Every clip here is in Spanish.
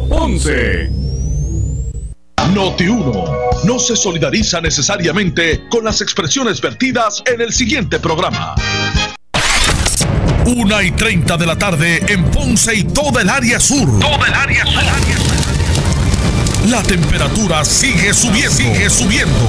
Ponce. Noti 1 no se solidariza necesariamente con las expresiones vertidas en el siguiente programa. Una y 30 de la tarde en Ponce y toda el área sur. Toda el área sur. La temperatura sigue subiendo. Sigue subiendo.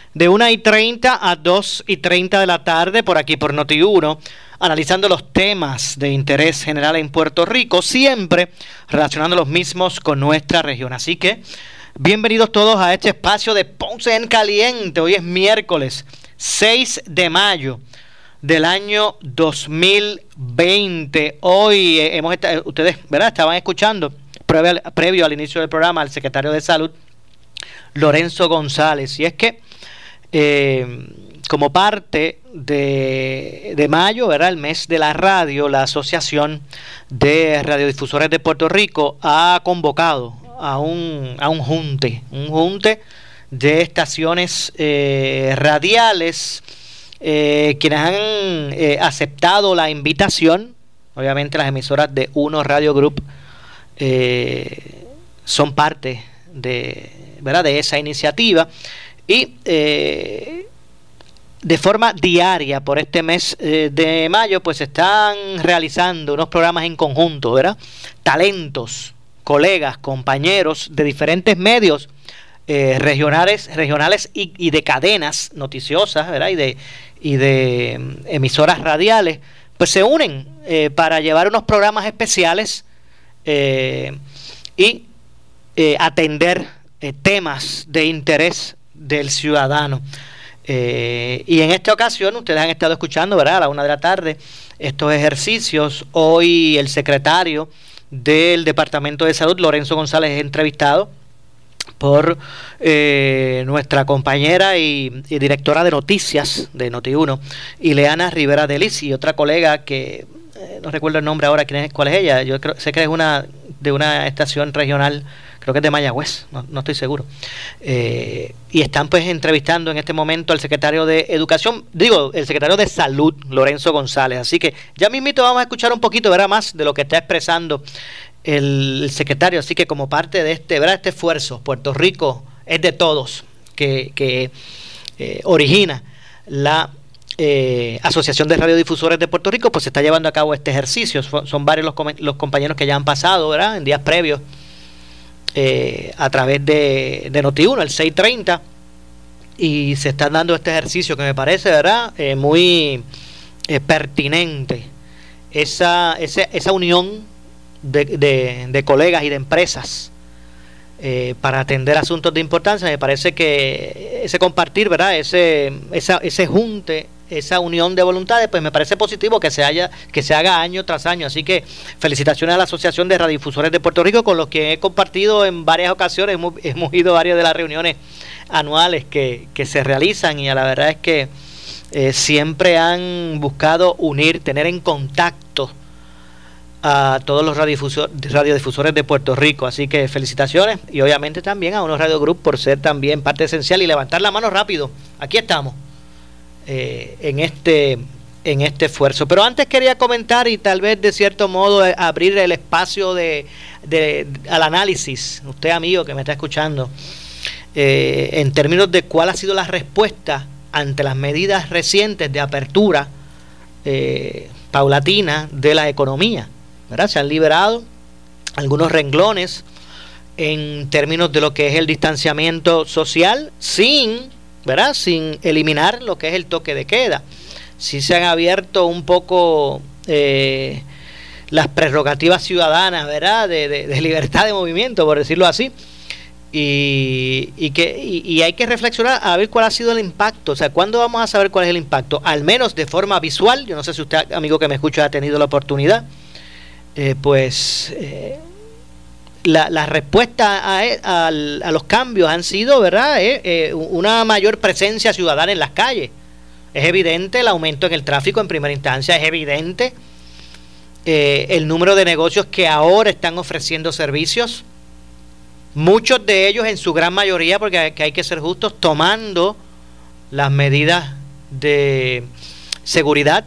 de 1 y 30 a 2 y 30 de la tarde, por aquí por Noti1 analizando los temas de interés general en Puerto Rico, siempre relacionando los mismos con nuestra región. Así que bienvenidos todos a este espacio de Ponce en Caliente. Hoy es miércoles 6 de mayo del año 2020. Hoy eh, hemos estado, ustedes, ¿verdad? Estaban escuchando previo al, previo al inicio del programa al secretario de Salud, Lorenzo González. Y es que eh, como parte de, mayo, ¿verdad? el mes de la radio, la Asociación de Radiodifusores de Puerto Rico ha convocado a un, a un junte, un junte de estaciones eh, radiales, eh, quienes han aceptado la invitación, obviamente las emisoras de Uno Radio Group son parte de, ¿verdad? de esa iniciativa y de forma diaria por este mes eh, de mayo, pues están realizando unos programas en conjunto, ¿verdad? Talentos, colegas, compañeros de diferentes medios eh, regionales, regionales y, de cadenas noticiosas, ¿verdad? Y de, y de mm, emisoras radiales, pues se unen eh, para llevar unos programas especiales y atender temas de interés del ciudadano. Eh, y en esta ocasión, ustedes han estado escuchando, ¿verdad? A la una de la tarde, estos ejercicios. Hoy el secretario del Departamento de Salud, Lorenzo González, es entrevistado por eh, nuestra compañera y, directora de noticias de Noti1, Ileana Rivera Delis, y otra colega que eh, no recuerdo el nombre ahora, quién es, cuál es ella, yo creo, sé que es una de una estación regional creo que es de Mayagüez, no, estoy seguro. Eh, y están pues entrevistando en este momento al secretario de Educación, digo, el secretario de Salud, Lorenzo González. Así que ya mismito vamos a escuchar un poquito, ¿verdad? Más de lo que está expresando el, secretario. Así que como parte de este, ¿verdad? Este esfuerzo, Puerto Rico es de todos, que, que eh, origina la eh, Asociación de Radiodifusores de Puerto Rico, pues se está llevando a cabo este ejercicio. Son, varios los, los compañeros que ya han pasado, ¿verdad? En días previos eh, a través de, de Noti1, el 630, y se está dando este ejercicio que me parece, ¿verdad?, eh, muy eh, pertinente. Esa, esa, esa unión de, de, colegas y de empresas para atender asuntos de importancia, me parece que ese compartir, ¿verdad?, ese, ese junte esa unión de voluntades, pues me parece positivo que se haya, que se haga año tras año. Así que felicitaciones a la Asociación de Radiodifusores de Puerto Rico, con los que he compartido en varias ocasiones, hemos, ido a varias de las reuniones anuales que, se realizan y a la verdad es que eh, siempre han buscado unir, tener en contacto a todos los radiodifusores de Puerto Rico. Así que felicitaciones y obviamente también a unos Radio Group por ser también parte esencial y levantar la mano rápido. Aquí estamos. Eh, en este en este esfuerzo. Pero antes quería comentar y tal vez de cierto modo eh, abrir el espacio de, al análisis, usted amigo que me está escuchando, eh, en términos de cuál ha sido la respuesta ante las medidas recientes de apertura paulatina de la economía. Se han liberado algunos renglones en términos de lo que es el distanciamiento social sin ¿verdad? Sin eliminar lo que es el toque de queda. Sí se han abierto un poco eh, las prerrogativas ciudadanas, ¿verdad? De, libertad de movimiento, por decirlo así. Y, que, y, hay que reflexionar a ver cuál ha sido el impacto. O sea, ¿cuándo vamos a saber cuál es el impacto? Al menos de forma visual. Yo no sé si usted, amigo que me escucha, ha tenido la oportunidad. Eh, pues eh, la, respuesta e, a, los cambios han sido, ¿verdad?, eh, eh, una mayor presencia ciudadana en las calles. Es evidente el aumento en el tráfico en primera instancia, es evidente eh, el número de negocios que ahora están ofreciendo servicios, muchos de ellos en su gran mayoría, porque hay, que ser justos, tomando las medidas de seguridad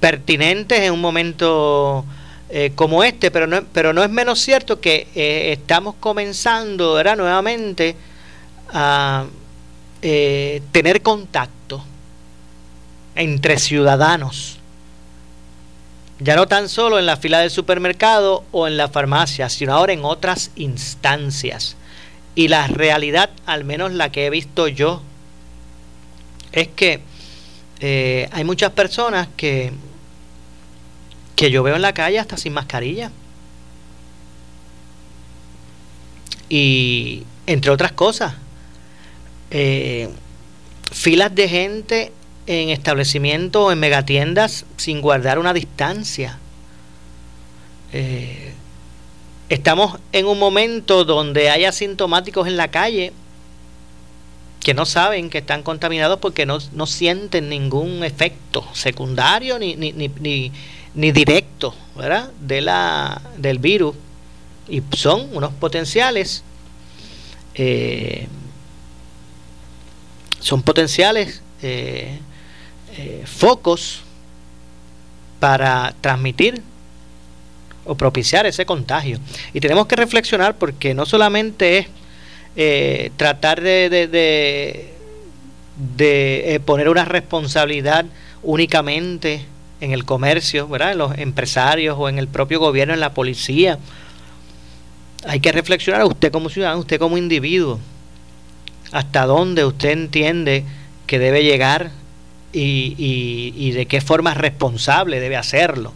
pertinentes en un momento eh, como este, pero no, pero no es menos cierto que eh, estamos comenzando ¿verdad? nuevamente a eh, tener contacto entre ciudadanos. Ya no tan solo en la fila del supermercado o en la farmacia, sino ahora en otras instancias. Y la realidad, al menos la que he visto yo, es que hay muchas personas que que yo veo en la calle hasta sin mascarilla. Y entre otras cosas, eh, filas de gente en establecimientos en megatiendas sin guardar una distancia. Eh, estamos en un momento donde hay asintomáticos en la calle que no saben que están contaminados porque no, no sienten ningún efecto secundario ni, ni, ni directo ¿verdad? De la, del virus y son unos potenciales eh, son potenciales eh, eh, focos para transmitir o propiciar ese contagio y tenemos que reflexionar porque no solamente es tratar de, de poner una responsabilidad únicamente en el comercio, ¿verdad? en los empresarios o en el propio gobierno, en la policía. Hay que reflexionar usted como ciudadano, usted como individuo, hasta dónde usted entiende que debe llegar y, de qué forma responsable debe hacerlo.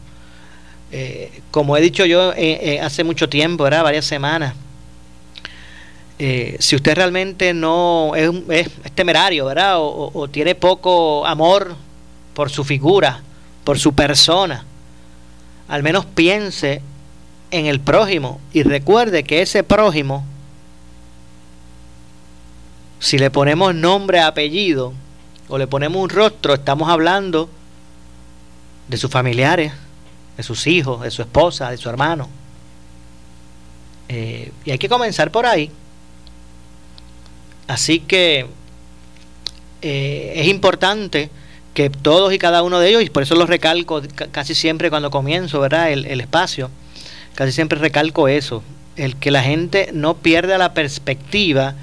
Eh, como he dicho yo eh, eh, hace mucho tiempo, ¿verdad? varias semanas, si usted realmente no es, es, temerario, ¿verdad? o, tiene poco amor por su figura, por su persona, al menos piense en el prójimo y recuerde que ese prójimo, si le ponemos nombre, apellido o le ponemos un rostro, estamos hablando de sus familiares, de sus hijos, de su esposa, de su hermano. Eh, y hay que comenzar por ahí. Así que eh, es importante que todos y cada uno de ellos, y por eso lo recalco casi siempre cuando comienzo, ¿verdad? El, espacio, casi siempre recalco eso, el que la gente no pierda la perspectiva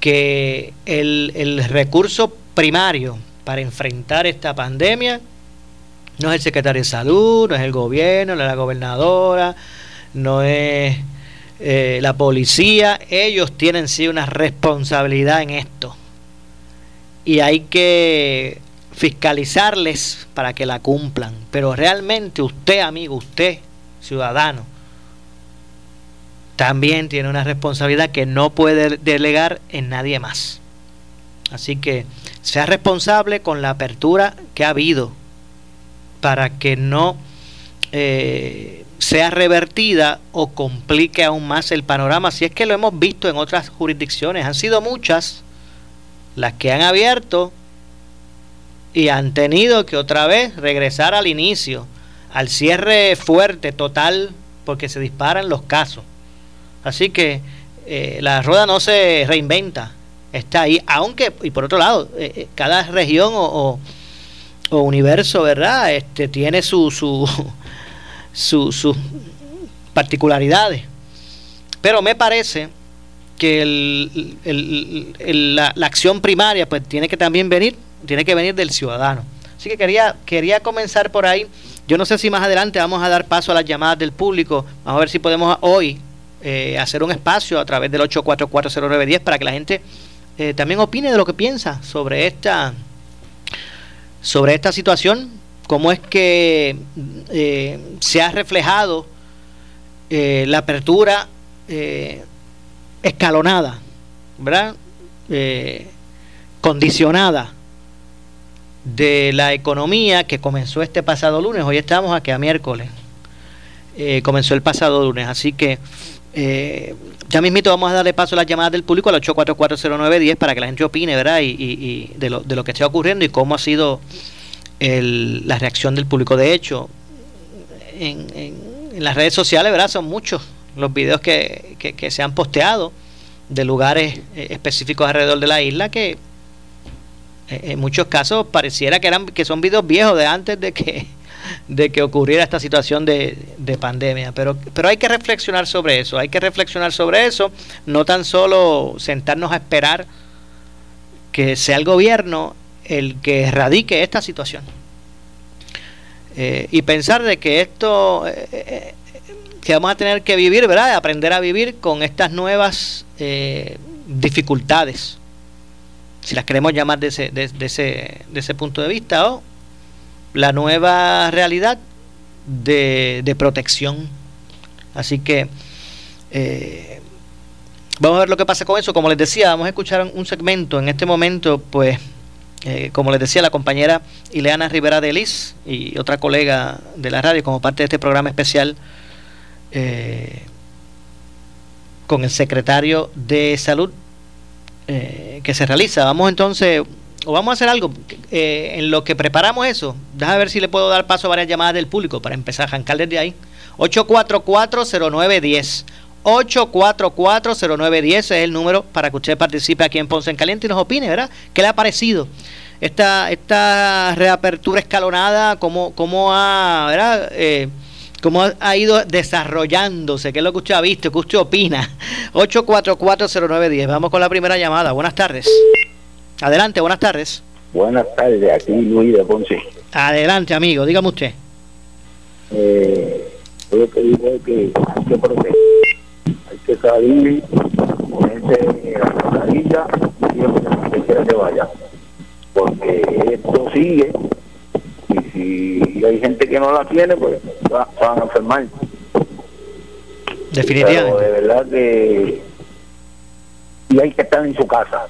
que el, el recurso primario para enfrentar esta pandemia no es el secretario de salud, no es el gobierno, no es la gobernadora, no es eh, la policía, ellos tienen sí una responsabilidad en esto. Y hay que fiscalizarles para que la cumplan. Pero realmente usted, amigo, usted, ciudadano, también tiene una responsabilidad que no puede delegar en nadie más. Así que sea responsable con la apertura que ha habido para que no eh, sea revertida o complique aún más el panorama, si es que lo hemos visto en otras jurisdicciones. Han sido muchas las que han abierto y han tenido que otra vez regresar al inicio, al cierre fuerte, total, porque se disparan los casos. Así que eh, la rueda no se reinventa, está ahí, aunque, y por otro lado, eh, eh, cada región o, universo, ¿verdad? Este, tiene su, su, sus particularidades. Pero me parece que el, el, la, la acción primaria pues tiene que también venir tiene que venir del ciudadano. Así que quería, quería comenzar por ahí. Yo no sé si más adelante vamos a dar paso a las llamadas del público. Vamos a ver si podemos hoy eh, hacer un espacio a través del 8440910 para que la gente eh, también opine de lo que piensa sobre esta, sobre esta situación, cómo es que eh, se ha reflejado la apertura escalonada, ¿verdad? condicionada de la economía que comenzó este pasado lunes, hoy estamos aquí a miércoles. eh, comenzó el pasado lunes. Así que eh, ya mismito vamos a darle paso a las llamadas del público al 8440910 para que la gente opine, ¿verdad? Y, de, lo, de lo que está ocurriendo y cómo ha sido el, la reacción del público. De hecho, en, en, las redes sociales, ¿verdad? Son muchos los videos que, que, se han posteado de lugares eh, específicos alrededor de la isla que en muchos casos pareciera que eran que son videos viejos de antes de que de que ocurriera esta situación de, de, pandemia. Pero, pero hay que reflexionar sobre eso, hay que reflexionar sobre eso, no tan solo sentarnos a esperar que sea el gobierno el que erradique esta situación. Eh, y pensar de que esto, eh, eh, que vamos a tener que vivir, ¿verdad? Aprender a vivir con estas nuevas eh, dificultades, si las queremos llamar de ese, de, de, ese, de ese punto de vista, o la nueva realidad de, de protección. Así que eh, vamos a ver lo que pasa con eso. Como les decía, vamos a escuchar un segmento. En este momento, pues, eh, como les decía, la compañera Ileana Rivera de Liz y otra colega de la radio, como parte de este programa especial eh, con el secretario de Salud eh, que se realiza. Vamos entonces o vamos a hacer algo eh, en lo que preparamos eso. Déjame ver si le puedo dar paso a varias llamadas del público para empezar a arrancar desde ahí. 8440910. 8440910 es el número para que usted participe aquí en Ponce en Caliente y nos opine, ¿verdad? ¿Qué le ha parecido? Esta, esta reapertura escalonada, ¿cómo, cómo ha, ¿verdad? Eh, cómo ha ido desarrollándose, qué es lo que usted ha visto, qué usted opina. 8440910. Vamos con la primera llamada. Buenas tardes. Adelante, buenas tardes. Buenas tardes, aquí Luis de Ponce. Adelante, amigo, dígame usted. Eh, yo lo que digo es que hay que proteger, hay que salir, ponerse la mascarilla y que quiera que vaya. Porque esto sigue si hay gente que no la tiene, pues va, van a enfermar. Definitivamente. Pero de verdad que y hay que estar en su casa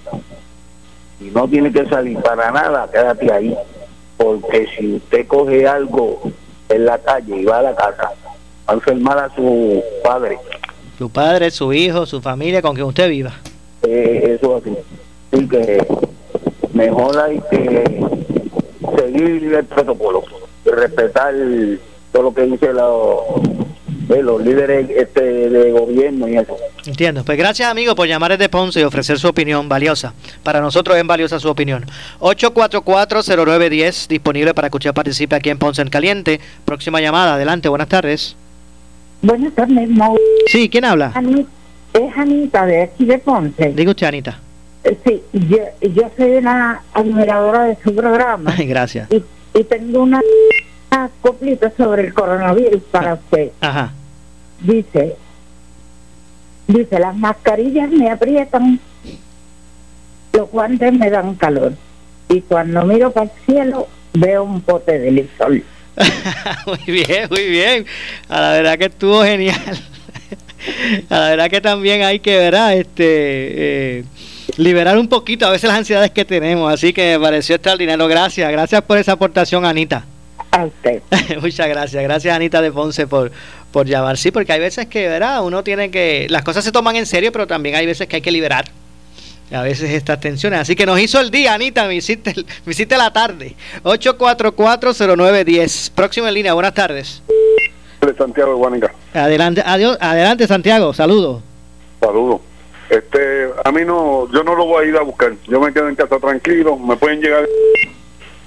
y no tiene que salir para nada, quédate ahí. Porque si usted coge algo en la calle y va a la casa, va a enfermar a su padre. Su padre, su hijo, su familia, con quien usted viva. Eh, eso así. Así que mejor hay que seguir el protocolo, respetar todo lo que dice la de los líderes este, de gobierno y eso. Entiendo. Pues gracias, amigo, por llamar desde Ponce y ofrecer su opinión valiosa. Para nosotros es valiosa su opinión. 8440910, disponible para que usted participe aquí en Ponce en Caliente. Próxima llamada. Adelante, buenas tardes. Buenas tardes, Mau. Sí, ¿quién habla? Anita, es Anita, de aquí de Ponce. Diga usted, Anita. Eh, Sí, yo, yo soy una admiradora de su programa. Ay, gracias. Y, y tengo una, una coplita sobre el coronavirus para usted. Ajá. Dice, dice, las mascarillas me aprietan, los guantes me dan calor. Y cuando miro para el cielo, veo un pote de lisol. muy bien, muy bien. A la verdad que estuvo genial. A la verdad que también hay que, ¿verdad? Este, eh, liberar un poquito a veces las ansiedades que tenemos. Así que me pareció extraordinario. Gracias, gracias por esa aportación, Anita. A usted. Muchas gracias. Gracias, Anita de Ponce, por, por llamar. Sí, porque hay veces que, ¿verdad? Uno tiene que. Las cosas se toman en serio, pero también hay veces que hay que liberar. A veces estas tensiones. Así que nos hizo el día, Anita. Me hiciste, me hiciste la tarde. 8440910. Próximo en línea. Buenas tardes. de Santiago de Guanica. Adelante, adiós, adelante Santiago, saludos. Saludos. Este, a mí no, yo no lo voy a ir a buscar. Yo me quedo en casa tranquilo, me pueden llegar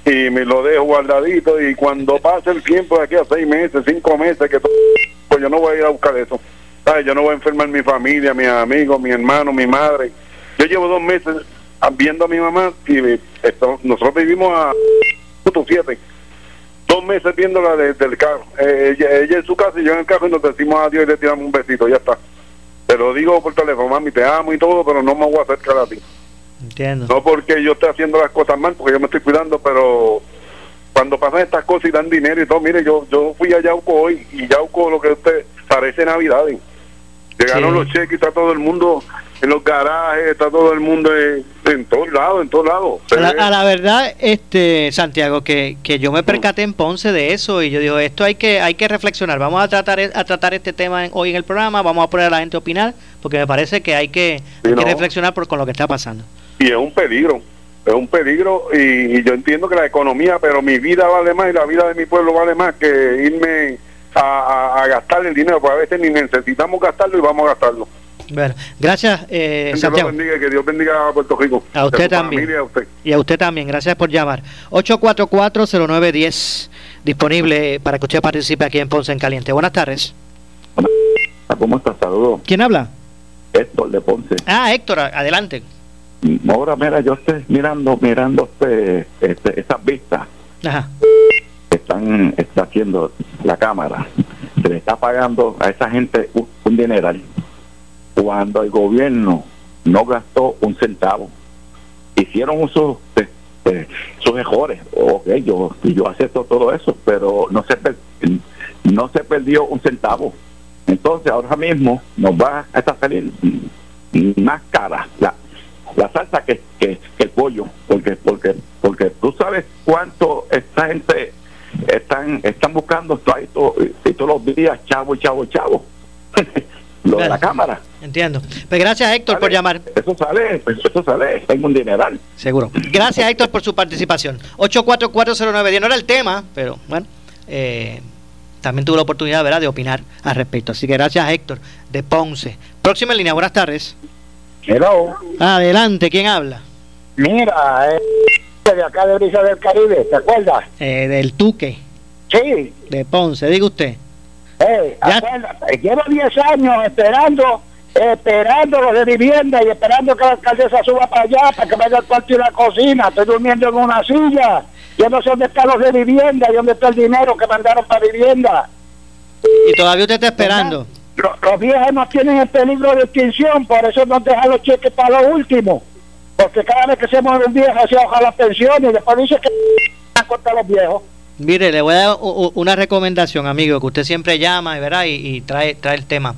y me lo dejo guardadito y cuando pase el tiempo de aquí a seis meses, cinco meses, que todo, pues yo no voy a ir a buscar eso. Yo no voy a enfermar mi familia, mis amigos, mi hermano, mi madre. Yo llevo dos meses viendo a mi mamá y esto, nosotros vivimos a punto siete dos meses viéndola desde el carro. Eh, ella, ella en su casa y yo en el carro y nos decimos adiós y le tiramos un besito, ya está. Te lo digo por teléfono, mami, te amo y todo, pero no me voy a acercar a ti. Entiendo. No porque yo esté haciendo las cosas mal, porque yo me estoy cuidando, pero cuando pasan estas cosas y dan dinero y todo, mire, yo yo fui a Yauco hoy y Yauco lo que usted parece Navidad. ¿eh? Llegaron Sí. los cheques está todo el mundo en los garajes, está todo el mundo en, en todos lados, en todos lados. A la, a la verdad, este Santiago, que, que yo me percaté en Ponce de eso y yo digo, esto hay que hay que reflexionar. Vamos a tratar a tratar este tema en- hoy en el programa, vamos a poner a la gente a opinar, porque me parece que hay que, hay reflexionar por con lo que está pasando. y es un peligro, es un peligro y, y yo entiendo que la economía, pero mi vida vale más y la vida de mi pueblo vale más que irme a, a- a gastar el dinero, porque a veces ni necesitamos gastarlo y vamos a gastarlo. Bueno, gracias, eh, Que Dios Santiago. bendiga y que Dios bendiga a Puerto Rico. A usted también. familia, a usted. Y a usted también, gracias por llamar. 844-0910, disponible para que usted participe aquí en Ponce en Caliente. Buenas tardes. ¿Cómo estás? Saludos. ¿Quién habla? Héctor de Ponce. Ah, Héctor, adelante. Ahora, mira, yo estoy mirando, mirando este, este, esas vistas Ajá. Están está haciendo la Cámara. Se le está pagando a esa gente un, un dineral cuando el gobierno no gastó un centavo. Hicieron uso de, sus mejores. Ok, yo, yo acepto todo eso, pero no se, no se perdió un centavo. Entonces, ahora mismo nos va a salir más cara la, la salsa que, que, que el pollo, porque porque porque tú sabes cuánto esta gente están están buscando y todos los días chavo, chavo, chavo. Lo de la cámara. Entiendo. Pues gracias, Héctor, por llamar. Eso sale, pues, eso sale, tengo un dineral. Seguro. Gracias, Héctor, por su participación. 8440910 no era el tema, pero bueno, eh, también tuve la oportunidad ¿verdad? de opinar al respecto. Así que gracias, Héctor, de Ponce. Próxima línea, buenas tardes. Hello. Adelante, ¿quién habla? Mira, eh, de acá de Brisa del Caribe, ¿te acuerdas? Eh, del Tuque, Sí. de Ponce, diga usted. Eh, llevo 10 años esperando, esperando los de vivienda y esperando que la alcaldesa suba para allá para que me dé el cuarto y la cocina. Estoy durmiendo en una silla. Yo no sé dónde están los de vivienda y dónde está el dinero que mandaron para vivienda. Y todavía usted está esperando. Los, los viejos no tienen el peligro de extinción, por eso nos dejan los cheques para lo último. Porque cada vez que se muere un viejo se baja la pensión y después dice que van a cortar los viejos. Mire, le voy a dar una recomendación, amigo, que usted siempre llama ¿verdad? Y, y trae, trae el tema.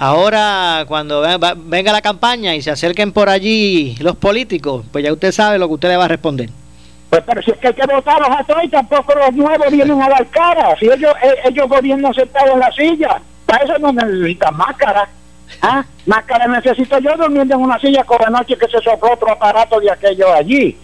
Ahora, cuando venga la campaña y se acerquen por allí los políticos, pues ya usted sabe lo que usted le va a responder. Pues pero si es que hay que votarlos a todos y tampoco los nuevos vienen a dar cara. Si ellos, eh, ellos gobiernan sentados en la silla, para eso no necesitan máscara. ¿Ah? Máscara necesito yo durmiendo en una silla con la noche que se sopló otro aparato de aquello allí.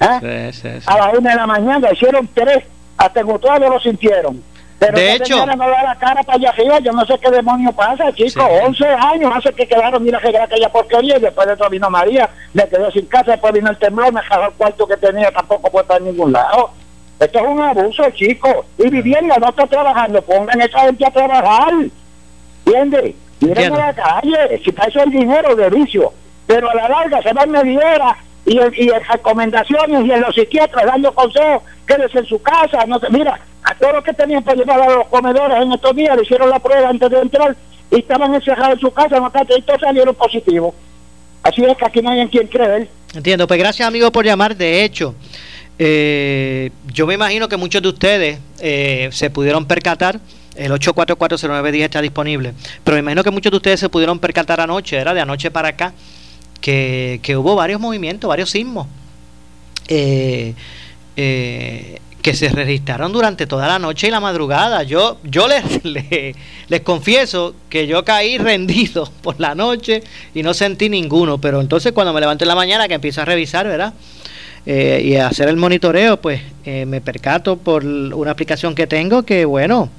¿Ah? Sí, sí, sí. A las una de la mañana hicieron tres, hasta en Utuado lo sintieron. Pero De hecho- no da la cara para allá arriba, yo no sé qué demonio pasa, chicos. Sí. 11 años hace que quedaron, mira, que aquella porquería, y después de eso vino María, me quedé sin casa, después vino el temblor, me jaló el cuarto que tenía, tampoco puede estar en ningún lado. Esto es un abuso, chicos. Y vivienda no está trabajando, pongan a esa gente a trabajar. ¿Entiendes? Miren a la calle, si para eso el dinero de vicio. Pero a la larga se va en mediera y, en- y en recomendaciones y en los psiquiatras dando consejos, quédese en su casa, no sé, mira, a todos los que tenían para llevar a los comedores en estos días le hicieron la prueba antes de entrar y estaban encerrados en su casa, no y todos salieron positivos. Así es que aquí no hay en quien creer. Entiendo, pues gracias amigo por llamar. De hecho, eh, yo me imagino que muchos de ustedes eh, se pudieron percatar, el 8440910 está disponible, pero me imagino que muchos de ustedes se pudieron percatar anoche, era de anoche para acá, que, que hubo varios movimientos, varios sismos. Eh, eh, que se registraron durante toda la noche y la madrugada. Yo, yo les, les, les confieso que yo caí rendido por la noche y no sentí ninguno, pero entonces cuando me levanté en la mañana que empiezo a revisar, ¿verdad? Eh, y a hacer el monitoreo, pues eh, me percato por una aplicación que tengo que, bueno,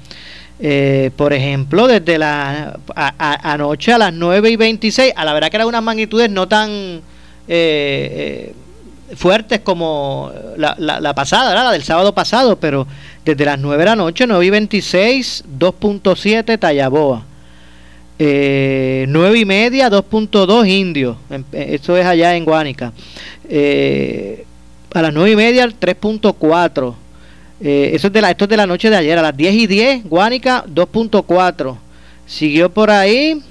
eh, por ejemplo, desde la a- a- anoche a las 9 y 26, a la verdad que eran unas magnitudes no tan eh, eh, fuertes como la, la, la pasada, ¿verdad? la del sábado pasado, pero desde las 9 de la noche, 9 y 26, 2.7 Tallaboa. Eh, 9 y media, 2.2 Indio. Em- eh, Eso es allá en Guánica. Eh, a las 9 y media, 3.4. Eh, eso es de la, esto es de la noche de ayer. A las 10 y 10, Guánica 2.4. Siguió por ahí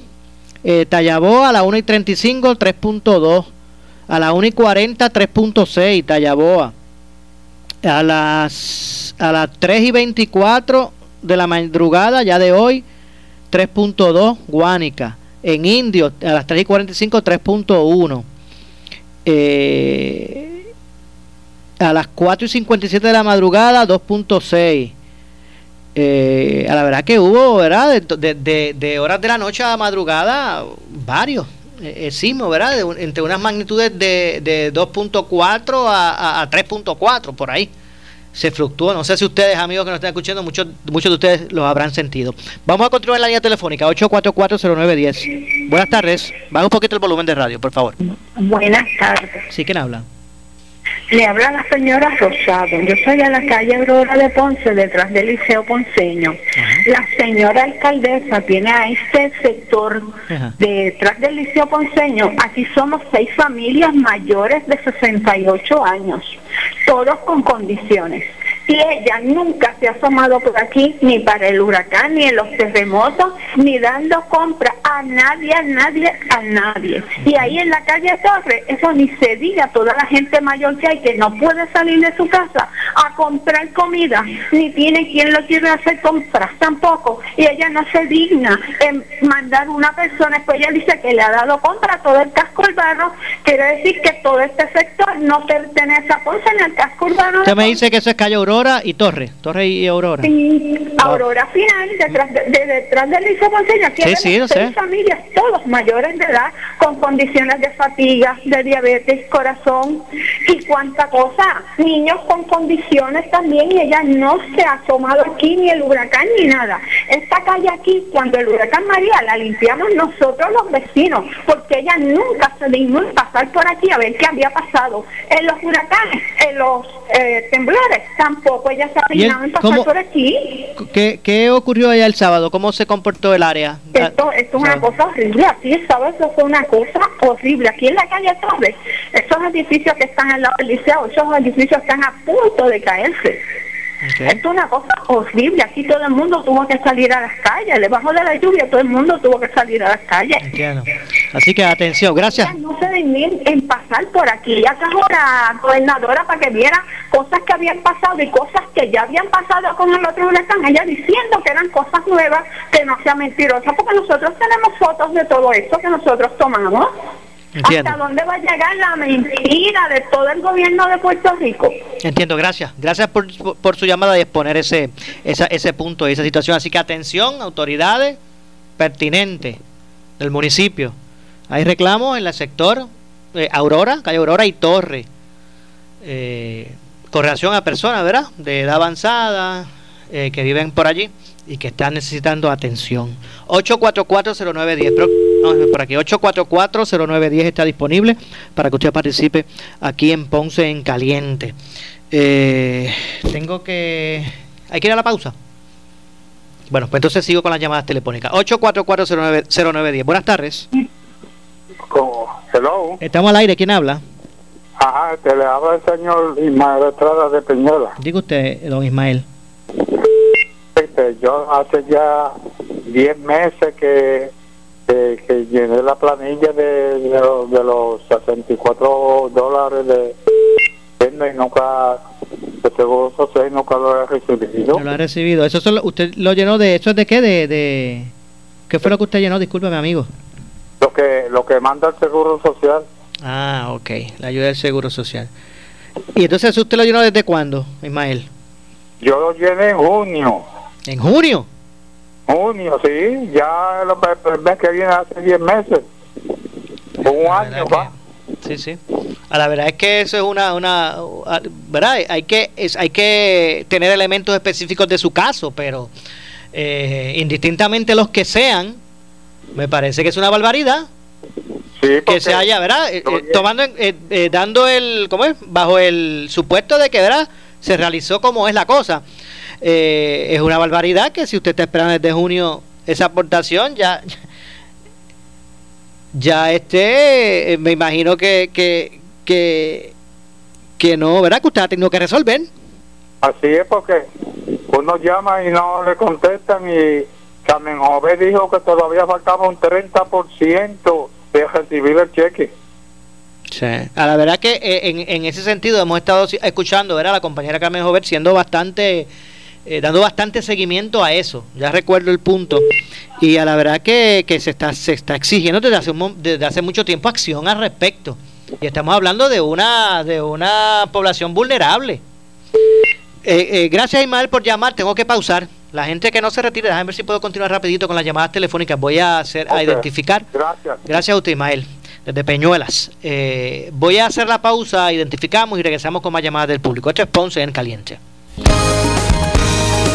eh, Tallaboa a las 1 y 35, 3.2. A las 1 y 40, 3.6 Tallaboa. A las, a las 3 y 24 de la madrugada, ya de hoy, 3.2 Guánica. En Indio, a las 3 y 45, 3.1. Eh, a las 4 y 57 de la madrugada, 2.6. Eh, a la verdad que hubo, ¿verdad? De, de, de, horas de la noche a madrugada, varios eh, sismos, ¿verdad? entre unas magnitudes de, de 2.4 a, a 3.4, por ahí se fluctuó. No sé si ustedes, amigos que nos están escuchando, muchos, muchos de ustedes los habrán sentido. Vamos a continuar la línea telefónica, 8440910. Buenas tardes. Baja un poquito el volumen de radio, por favor. Buenas tardes. ¿Sí? ¿Quién habla? Le habla la señora Rosado. Yo soy a la calle Aurora de Ponce, detrás del Liceo Ponceño. La señora alcaldesa tiene a este sector detrás del Liceo Ponceño. Aquí somos seis familias mayores de 68 años, todos con condiciones y ella nunca se ha asomado por aquí ni para el huracán ni en los terremotos ni dando compra a nadie, a nadie, a nadie. Y ahí en la calle Torre, eso ni se diga toda la gente mayor que hay que no puede salir de su casa a comprar comida, ni tiene quien lo quiere hacer compras tampoco. Y ella no se digna en mandar una persona, después ella dice que le ha dado compra a todo el casco urbano, quiere decir que todo este sector no pertenece a Ponce ni al casco urbano. Usted me dice que eso es calle Aurora y Torre, Torre y Aurora. Sí, Aurora final, detrás, de, detrás del Liceo Ponceño, aquí sí, sí, seis familias, todos mayores de edad, con condiciones de fatiga, de diabetes, corazón y cuánta cosa. Niños con condiciones también y ella no se ha asomado aquí ni el huracán ni nada. Esta calle aquí, cuando el huracán María la limpiamos nosotros los vecinos, porque ella nunca se dignó en pasar por aquí a ver qué había pasado. En los huracanes, en los eh, temblores, tampoco ella se ha en pasar por aquí. ¿qué, ¿Qué ocurrió allá el sábado? ¿Cómo se comportó el área? Esto, esto es una cosa horrible, aquí el sábado eso fue una cosa horrible. Aquí en la calle Torres, esos edificios que están al lado del liceo, esos edificios están a punto de caerse. Esto es una cosa horrible. Aquí todo el mundo tuvo que salir a las calles. Debajo de la lluvia todo el mundo tuvo que salir a las calles. Entiendo. Así que atención, gracias. No se den en pasar por aquí. Ya trajo la gobernadora para que viera cosas que habían pasado y cosas que ya habían pasado con el otro huracán. Ella diciendo que eran cosas nuevas, que no sea mentirosa, porque nosotros tenemos fotos de todo eso que nosotros tomamos. ¿Hasta dónde va a llegar la mentira de todo el gobierno de Puerto Rico? Entiendo, gracias. Gracias por, por su llamada y exponer ese, esa, ese punto y esa situación. Así que atención, autoridades pertinentes del municipio. Hay reclamos en el sector eh, Aurora, calle Aurora y Torre. Eh, con relación a personas, ¿verdad? De edad avanzada, eh, que viven por allí y que están necesitando atención. 8440910, no, por aquí 8440910 está disponible para que usted participe aquí en Ponce en Caliente. Eh, tengo que hay que ir a la pausa. Bueno, pues entonces sigo con las llamadas telefónicas. 8440910. Buenas tardes. Hello. Estamos al aire, ¿quién habla? Ajá, te le habla el señor Ismael Estrada de Peñola. Diga usted, don Ismael. Este, yo hace ya 10 meses que, que, llené la planilla de, de, los 64 dólares de y nunca de seguro social nunca lo he recibido. No lo ha recibido. Eso solo, ¿Usted lo llenó de eso es de qué? De, de, ¿Qué fue lo que usted llenó? Discúlpeme, amigo. Lo que, lo que manda el Seguro Social. Ah, ok. La ayuda del Seguro Social. ¿Y entonces usted lo llenó desde cuándo, Ismael? Yo lo llené en junio. ¿En junio? Junio, sí. Ya el mes que viene hace 10 meses. Un año, va. Sí, sí. A la verdad es que eso es una, una ¿verdad? Hay que, es, hay que tener elementos específicos de su caso, pero eh, indistintamente los que sean, me parece que es una barbaridad. Sí, que se haya, ¿verdad? Eh, eh, tomando, eh, dando el, ¿cómo es? Bajo el supuesto de que, ¿verdad? Se realizó como es la cosa. Es una barbaridad que si usted está esperando desde junio esa aportación, ya, ya este, me imagino que, que, que, que no, ¿verdad? Que usted ha tenido que resolver. Así es porque uno llama y no le contestan y Carmen Jove dijo que todavía faltaba un 30% de recibir el cheque. Sí. A la verdad que eh, en, en ese sentido hemos estado escuchando ¿verdad? a la compañera Carmen Jover siendo bastante eh, dando bastante seguimiento a eso. Ya recuerdo el punto. Y a la verdad que, se, está, se está exigiendo desde hace, desde hace mucho tiempo acción al respecto. Y estamos hablando de una, de una población vulnerable. Eh, eh, gracias Ismael por llamar, tengo que pausar. La gente que no se retire, déjame ver si puedo continuar rapidito con las llamadas telefónicas. Voy a hacer a identificar. Gracias. Gracias a usted, Ismael, desde Peñuelas. Eh, voy a hacer la pausa, identificamos y regresamos con más llamadas del público. Esto es Ponce en Caliente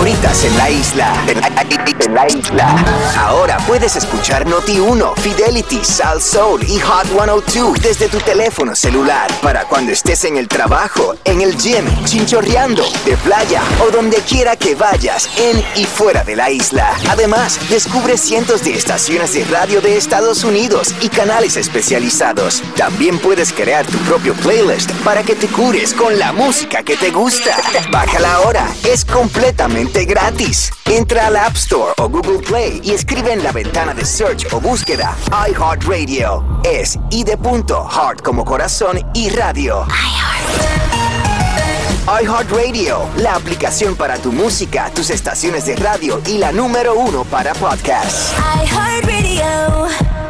favoritas en la isla. En la, isla. Ahora puedes escuchar Noti 1, Fidelity, Sal Soul y Hot 102 desde tu teléfono celular para cuando estés en el trabajo, en el gym, chinchorreando, de playa o donde quiera que vayas, en y fuera de la isla. Además, descubre cientos de estaciones de radio de Estados Unidos y canales especializados. También puedes crear tu propio playlist para que te cures con la música que te gusta. Bájala ahora, es completamente gratis. Entra al App Store o Google Play y escribe en la ventana de search o búsqueda iHeartRadio. Es i de punto, heart como corazón y radio. iHeartRadio, la aplicación para tu música, tus estaciones de radio y la número uno para podcasts. iHeartRadio.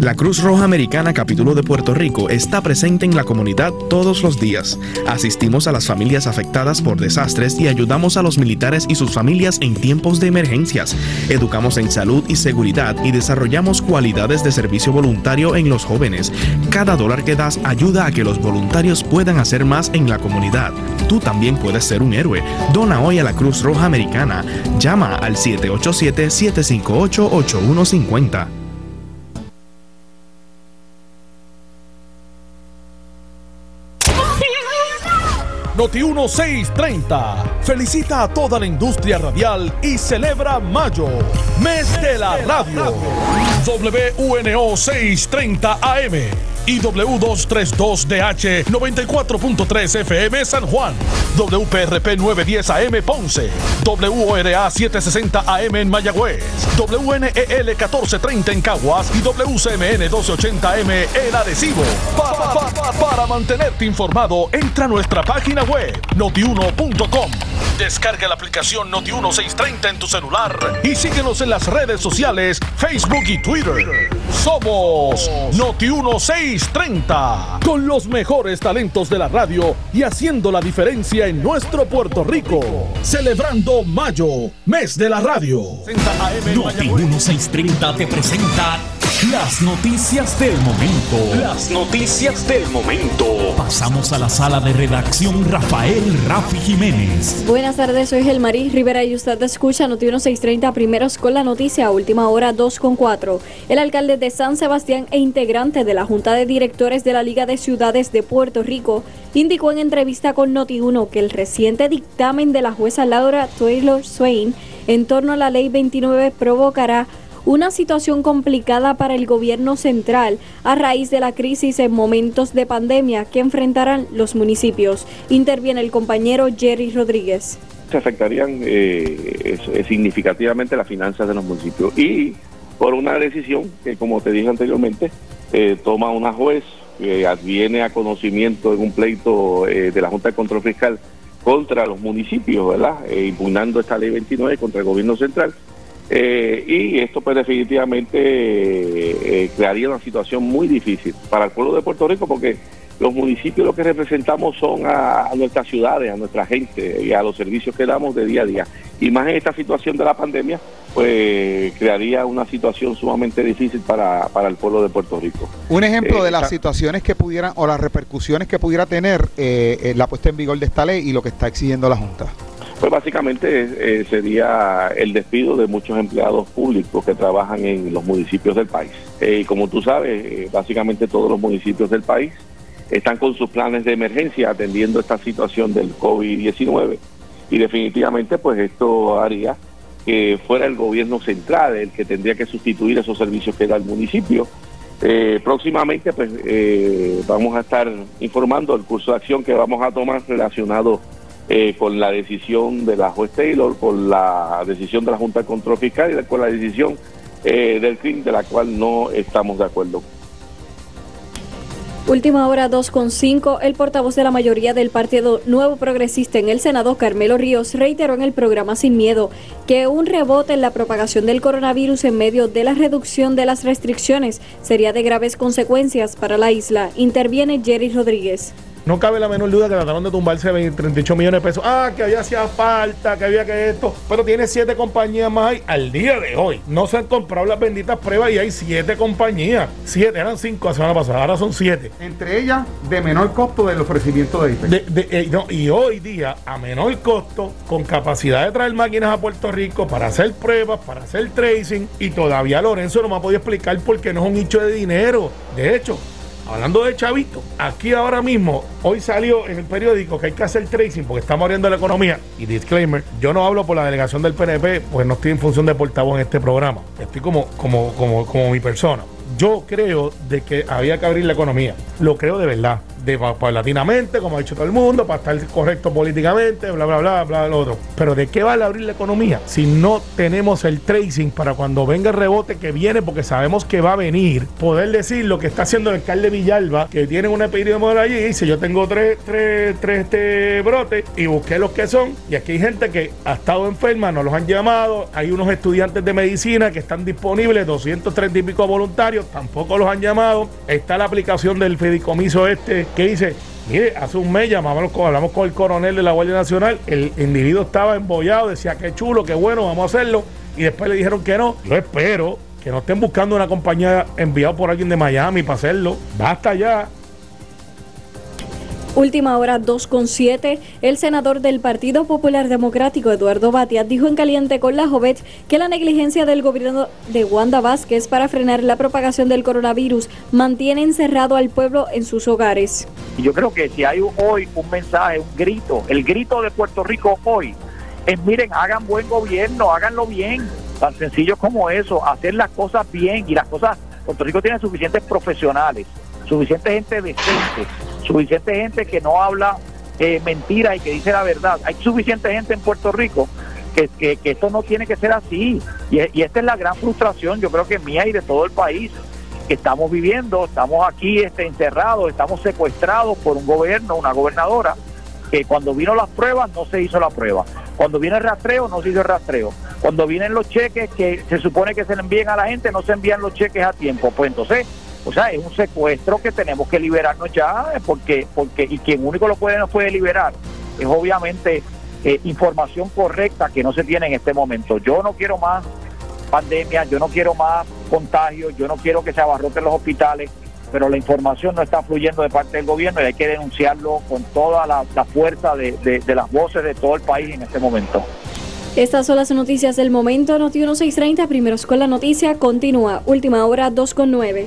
La Cruz Roja Americana Capítulo de Puerto Rico está presente en la comunidad todos los días. Asistimos a las familias afectadas por desastres y ayudamos a los militares y sus familias en tiempos de emergencias. Educamos en salud y seguridad y desarrollamos cualidades de servicio voluntario en los jóvenes. Cada dólar que das ayuda a que los voluntarios puedan hacer más en la comunidad. Tú también puedes ser un héroe. Dona hoy a la Cruz Roja Americana. Llama al 787-758-8150. Noti 1630 felicita a toda la industria radial y celebra mayo, mes de la radio. WNO 630 AM y W232DH 94.3 FM San Juan, WPRP 910 AM Ponce, WORA 760 AM en Mayagüez, WNEL 1430 en Caguas y WCMN 1280 AM en Arecibo. para mantenerte informado, entra a nuestra página web notiuno.com. Descarga la aplicación Noti1630 en tu celular y síguenos en las redes sociales, Facebook y Twitter. Somos Noti1630, con los mejores talentos de la radio y haciendo la diferencia en nuestro Puerto Rico. Celebrando Mayo, mes de la radio. Noti1630 te presenta las noticias del momento. Las noticias del momento. Pasamos a la sala de redacción Rafael Rafi Jiménez. Buenas tardes, soy Gelmarí Rivera y usted escucha Noti 1630 primeros con la noticia, última hora 2 con 4. El alcalde de San Sebastián e integrante de la Junta de Directores de la Liga de Ciudades de Puerto Rico indicó en entrevista con Noti 1 que el reciente dictamen de la jueza Laura Taylor Swain en torno a la ley 29 provocará una situación complicada para el gobierno central a raíz de la crisis en momentos de pandemia que enfrentarán los municipios. Interviene el compañero Jerry Rodríguez. Se afectarían eh, significativamente las finanzas de los municipios y por una decisión que, como te dije anteriormente, eh, toma una juez que adviene a conocimiento en un pleito eh, de la Junta de Control Fiscal contra los municipios, ¿verdad? impugnando esta ley 29 contra el gobierno central eh, y esto pues definitivamente eh, crearía una situación muy difícil para el pueblo de Puerto Rico porque los municipios lo que representamos son a, nuestras ciudades, a nuestra gente y a los servicios que damos de día a día. Y más en esta situación de la pandemia, pues crearía una situación sumamente difícil para, para el pueblo de Puerto Rico. Un ejemplo de eh, las situaciones que pudieran o las repercusiones que pudiera tener la puesta en vigor de esta ley y lo que está exigiendo la Junta. Pues básicamente eh, sería el despido de muchos empleados públicos que trabajan en los municipios del país. Eh, y como tú sabes, eh, básicamente todos los municipios del país están con sus planes de emergencia atendiendo esta situación del COVID-19 y definitivamente pues esto haría que fuera el gobierno central el que tendría que sustituir esos servicios que da el municipio. Eh, próximamente pues eh, vamos a estar informando el curso de acción que vamos a tomar relacionado eh, con la decisión de la juez Taylor, con la decisión de la Junta de Control Fiscal y con la decisión del CRIM de la cual no estamos de acuerdo. Última hora 2.5, el portavoz de la mayoría del Partido Nuevo Progresista en el Senado, Carmelo Ríos, reiteró en el programa Sin Miedo que un rebote en la propagación del coronavirus en medio de la reducción de las restricciones sería de graves consecuencias para la isla. Interviene Jerry Rodríguez. No cabe la menor duda que trataron de tumbarse 38 millones de pesos. Ah, que había hacía falta, que había que esto. Pero tiene siete compañías más ahí al día de hoy. No se han comprado las benditas pruebas y hay siete compañías. Siete, eran cinco la semana pasada, ahora son siete. Entre ellas, de menor costo del ofrecimiento de IP. Eh, y hoy día, a menor costo, con capacidad de traer máquinas a Puerto Rico para hacer pruebas, para hacer tracing. Y todavía Lorenzo no me ha podido explicar por qué no es un nicho de dinero. De hecho, Hablando de chavito, aquí ahora mismo, hoy salió en el periódico que hay que hacer tracing porque estamos abriendo la economía. Y disclaimer, yo no hablo por la delegación del PNP, pues no estoy en función de portavoz en este programa. Estoy como, como, como, como mi persona. Yo creo de que había que abrir la economía. Lo creo de verdad de paulatinamente, como ha dicho todo el mundo, para estar correcto políticamente, bla, bla, bla, bla, lo otro. Pero ¿de qué vale abrir la economía si no tenemos el tracing para cuando venga el rebote que viene, porque sabemos que va a venir, poder decir lo que está haciendo el alcalde Villalba, que tiene una epidemia allí, y dice, yo tengo tres, tres, tres este brotes y busqué los que son, y aquí hay gente que ha estado enferma, no los han llamado, hay unos estudiantes de medicina que están disponibles, 230 y pico voluntarios, tampoco los han llamado, está la aplicación del fedicomiso este que dice, mire, hace un mes llamamos, hablamos con el coronel de la Guardia Nacional, el individuo estaba embollado, decía, qué chulo, qué bueno, vamos a hacerlo, y después le dijeron que no. Yo espero que no estén buscando una compañía enviada por alguien de Miami para hacerlo. Basta ya. Última hora 2.7. El senador del Partido Popular Democrático, Eduardo Batia, dijo en caliente con la Jovet que la negligencia del gobierno de Wanda Vázquez para frenar la propagación del coronavirus mantiene encerrado al pueblo en sus hogares. Yo creo que si hay hoy un mensaje, un grito, el grito de Puerto Rico hoy es miren, hagan buen gobierno, háganlo bien, tan sencillo como eso, hacer las cosas bien y las cosas, Puerto Rico tiene suficientes profesionales, suficiente gente decente suficiente gente que no habla eh, mentira y que dice la verdad. Hay suficiente gente en Puerto Rico que, que, esto no tiene que ser así. Y, esta es la gran frustración, yo creo que mía y de todo el país, que estamos viviendo, estamos aquí este, encerrados, estamos secuestrados por un gobierno, una gobernadora, que cuando vino las pruebas no se hizo la prueba. Cuando viene el rastreo, no se hizo el rastreo. Cuando vienen los cheques que se supone que se le envíen a la gente, no se envían los cheques a tiempo. Pues entonces o sea, es un secuestro que tenemos que liberarnos ya, porque, porque y quien único lo puede nos puede liberar es obviamente eh, información correcta que no se tiene en este momento. Yo no quiero más pandemia, yo no quiero más contagios, yo no quiero que se abarroten los hospitales, pero la información no está fluyendo de parte del gobierno y hay que denunciarlo con toda la, fuerza de, de, las voces de todo el país en este momento. Estas son las noticias del momento. Noti 1630, primeros con la noticia, continúa. Última hora 2 con 9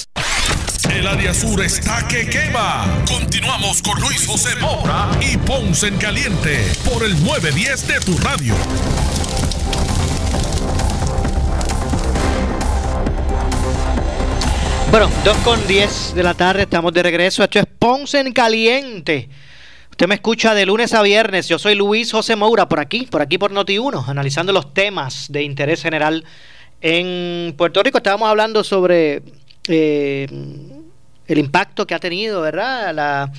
el área sur está que quema. Continuamos con Luis José Moura y Ponce en Caliente por el 910 de tu radio. Bueno, 2 con 10 de la tarde, estamos de regreso. Esto es Ponce en Caliente. Usted me escucha de lunes a viernes. Yo soy Luis José Moura por aquí, por aquí por Noti1, analizando los temas de interés general en Puerto Rico. Estábamos hablando sobre eh, el impacto que ha tenido, ¿verdad? La,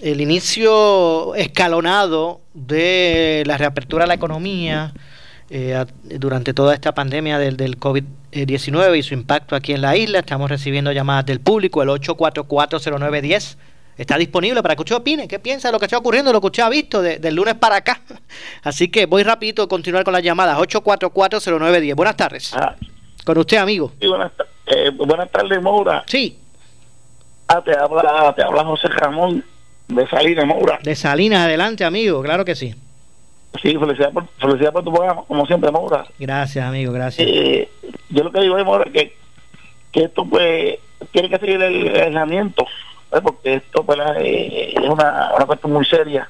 el inicio escalonado de la reapertura de la economía eh, durante toda esta pandemia del, del COVID-19 y su impacto aquí en la isla. Estamos recibiendo llamadas del público, el 8440910. Está disponible para que usted opine qué piensa de lo que está ocurriendo, lo que usted ha visto del lunes para acá. Así que voy rapidito a continuar con las llamadas. 8440910. Buenas tardes. Con usted, amigo. Sí, buenas, eh, buenas tardes, Moura. Sí. Ah, te habla, te habla José Ramón de Salinas, Moura. De Salinas, adelante, amigo. Claro que sí. Sí, felicidad por, felicidad por tu programa, como siempre, Moura. Gracias, amigo, gracias. Eh, yo lo que digo es, Moura, que, que esto pues tiene que seguir el aislamiento, ¿eh? porque esto pues, eh, es una, una cuestión muy seria.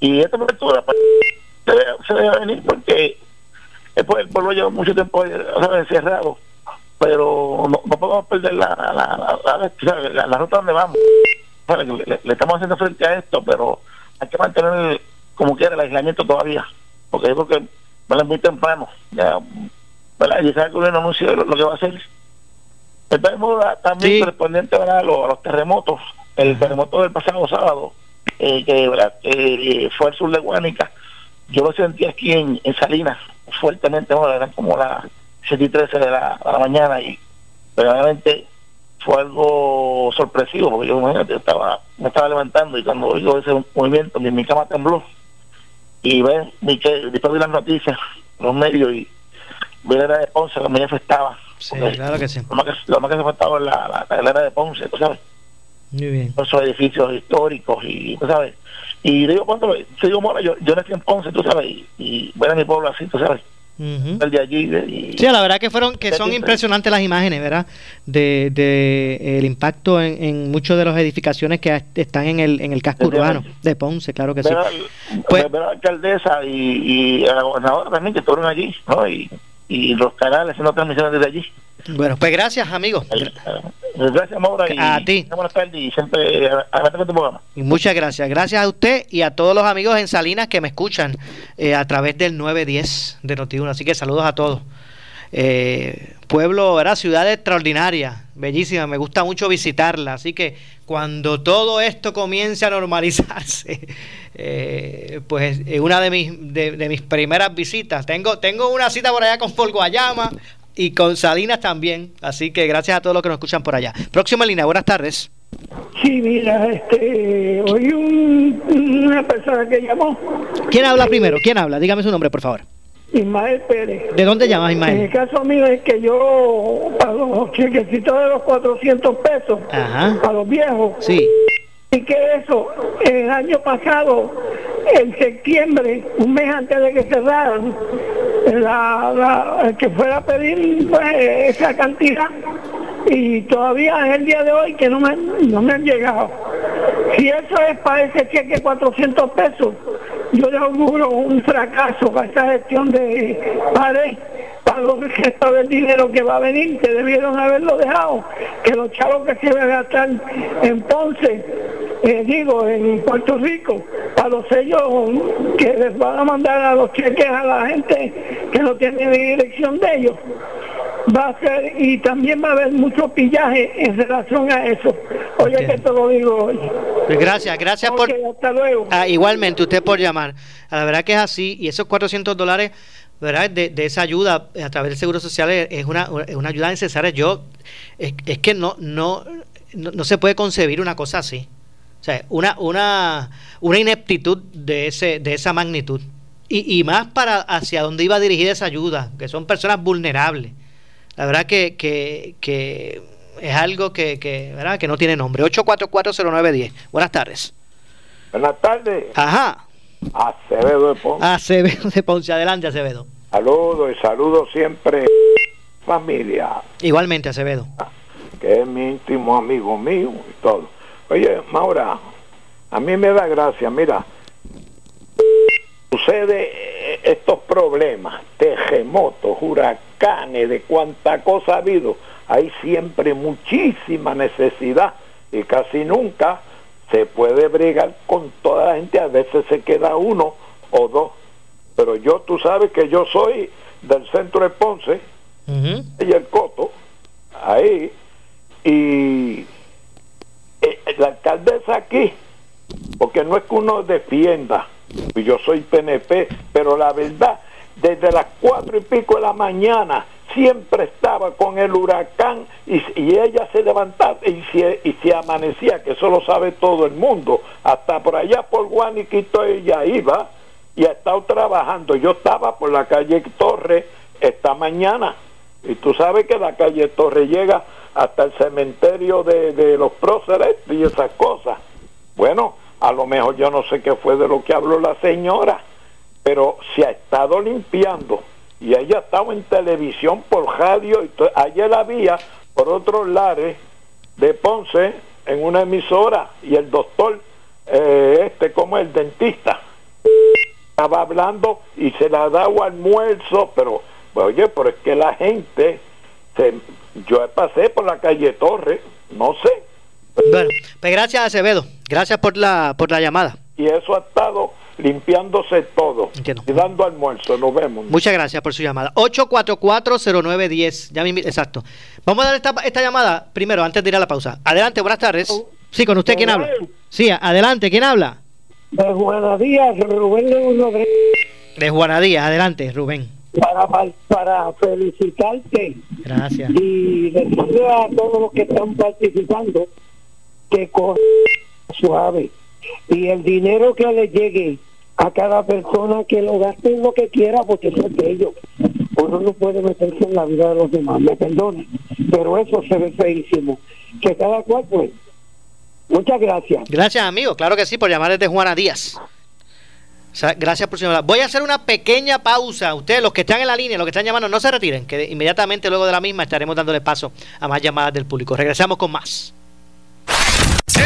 Y esta apertura pues, se, debe, se debe venir porque después el pueblo lleva mucho tiempo ¿sabes? encerrado, pero no, no podemos perder la, la, la, la, la- la ruta donde vamos. Le, le- estamos haciendo frente a esto, pero hay que mantener como quiera el aislamiento todavía, porque yo creo que es muy temprano. Ya, ¿verdad? Y sabe que el gobierno anunció lo, lo que va a hacer. Estamos también correspondiente ¿verdad? a, los, a los terremotos, el terremoto del pasado sábado, eh, que ¿verdad? Eh, fue al sur de Guánica. Yo lo sentí aquí en, en Salinas fuertemente, ¿no? eran como las 7 y 13 de la, de la mañana y realmente fue algo sorpresivo porque yo imagínate, estaba, me estaba levantando y cuando oigo ese movimiento mi, mi cama tembló y que después vi las noticias, los medios y vi la era de Ponce, la me estaba. Sí, claro que sí. Lo más que, lo más que se afectaba es la, la, la era de Ponce, tú sabes, Muy bien. esos edificios históricos y tú sabes. Y digo, cuando te digo, Mora, yo, yo nací en Ponce, tú sabes, y, y ver a mi pueblo así, tú sabes, El de allí. y, Sí, la verdad que fueron que son impresionantes las imágenes, ¿verdad? De, de el impacto en, en muchas de las edificaciones que están en el en el casco Desde urbano de Ponce, claro que sí. al- Pues- ver a la alcaldesa y, y a la gobernadora también que estuvieron allí, ¿no? Y, y los canales haciendo transmisiones desde allí. Bueno, pues gracias, amigo. Gracias, Maura. Y A ti. Buenas tardes y siempre eh, adelante con tu programa. Y muchas gracias. Gracias a usted y a todos los amigos en Salinas que me escuchan eh, a través del 910 de Noti1. Así que saludos a todos. Eh, pueblo, ¿verdad? Ciudad extraordinaria, bellísima. Me gusta mucho visitarla. Así que cuando todo esto comience a normalizarse, eh, pues es una de mis, de, de mis primeras visitas. Tengo, tengo una cita por allá con Paul Guayama y con Salinas también. Así que gracias a todos los que nos escuchan por allá. Próxima línea, buenas tardes. Sí, mira, este, hoy un, una persona que llamó, ¿Quién habla primero? ¿Quién habla? Dígame su nombre, por favor. Ismael Pérez. ¿De dónde llamas, En el Ismael? caso mío es que yo, para los chequecitos de los 400 pesos, Ajá. para los viejos, Sí. y que eso, el año pasado, en septiembre, un mes antes de que cerraran, la, la- el que fuera a pedir pues, esa cantidad, y todavía es el día de hoy que no me, no me han llegado. Si eso es para ese cheque de 400 pesos, yo le auguro un fracaso para esta gestión de pared, para los restos del dinero que va a venir, que debieron haberlo dejado, que los chavos que se van a gastar en Ponce, eh, digo, en Puerto Rico, para los sellos que les van a mandar a los cheques a la gente que no tiene dirección de ellos va a ser y también va a haber mucho pillaje en relación a eso. Oye, que te lo digo hoy. Pues gracias, gracias por... Hasta luego. Ah, igualmente, usted por llamar. A la verdad que es así, y esos 400 dólares, ¿verdad? De, de esa ayuda eh, a través del Seguro Social es es una, es una ayuda necesaria. Yo, es, es que no, no, no, no se puede concebir una cosa así. O sea, una, una, una ineptitud de, ese, de esa magnitud. Y, y más para hacia dónde iba dirigida esa ayuda, que son personas vulnerables. La verdad que, que, que es algo que, que, ¿verdad? que no tiene nombre. 8440910. Buenas tardes. Buenas tardes. Ajá. Acevedo de Ponce. Acevedo de Ponce. Adelante, Acevedo. Saludos y saludos siempre familia, Igualmente, Acevedo. que es mi íntimo amigo mío y todo. Oye, Maura, a mí me da gracia, mira, sucede eh, estos problemas, terremotos, huracanes, de cuánta cosa ha habido, hay siempre muchísima necesidad y casi nunca se puede bregar con toda la gente, a veces se queda uno o dos. Pero yo, tú sabes que yo soy del centro de Ponce y el Coto, ahí, y eh, la alcaldesa aquí, porque no es que uno defienda, yo soy PNP, pero la verdad, desde las cuatro y pico de la mañana siempre estaba con el huracán y, y ella se levantaba y se, y se amanecía, que eso lo sabe todo el mundo, hasta por allá por Guaniquito ella iba y ha estado trabajando. Yo estaba por la calle Torre esta mañana y tú sabes que la calle Torre llega hasta el cementerio de, de los próceres y esas cosas. Bueno, a lo mejor yo no sé qué fue de lo que habló la señora, pero se ha estado limpiando y ella estaba en televisión por radio, y ayer había por otros lares de Ponce en una emisora y el doctor, eh, este como el dentista, estaba hablando y se le ha dado almuerzo, pero oye, pero es que la gente, se, yo pasé por la calle Torre, no sé. Bueno, pues gracias Acevedo, gracias por la, por la llamada. Y eso ha estado limpiándose todo y dando almuerzo. Nos vemos. Muchas gracias por su llamada. 8440910. Ya me, exacto. Vamos a dar esta, esta llamada primero, antes de ir a la pausa. Adelante, buenas tardes. Sí, con usted, ¿quién habla? Sí, adelante, ¿quién habla? De Juana Díaz, Rubén de De Juana Díaz, adelante, Rubén. Para, para felicitarte. Gracias. Y decirle a todos los que están participando que corran suave. Y el dinero que le llegue a cada persona que lo gaste lo que quiera, porque eso es de ellos. Uno no puede meterse en la vida de los demás, me perdone, pero eso se ve feísimo. Que cada cual, pues. Muchas gracias. Gracias, amigo. Claro que sí, por llamar desde Juana Díaz. gracias por llamada. Voy a hacer una pequeña pausa. Ustedes, los que están en la línea, los que están llamando, no se retiren, que inmediatamente luego de la misma estaremos dándole paso a más llamadas del público. Regresamos con más.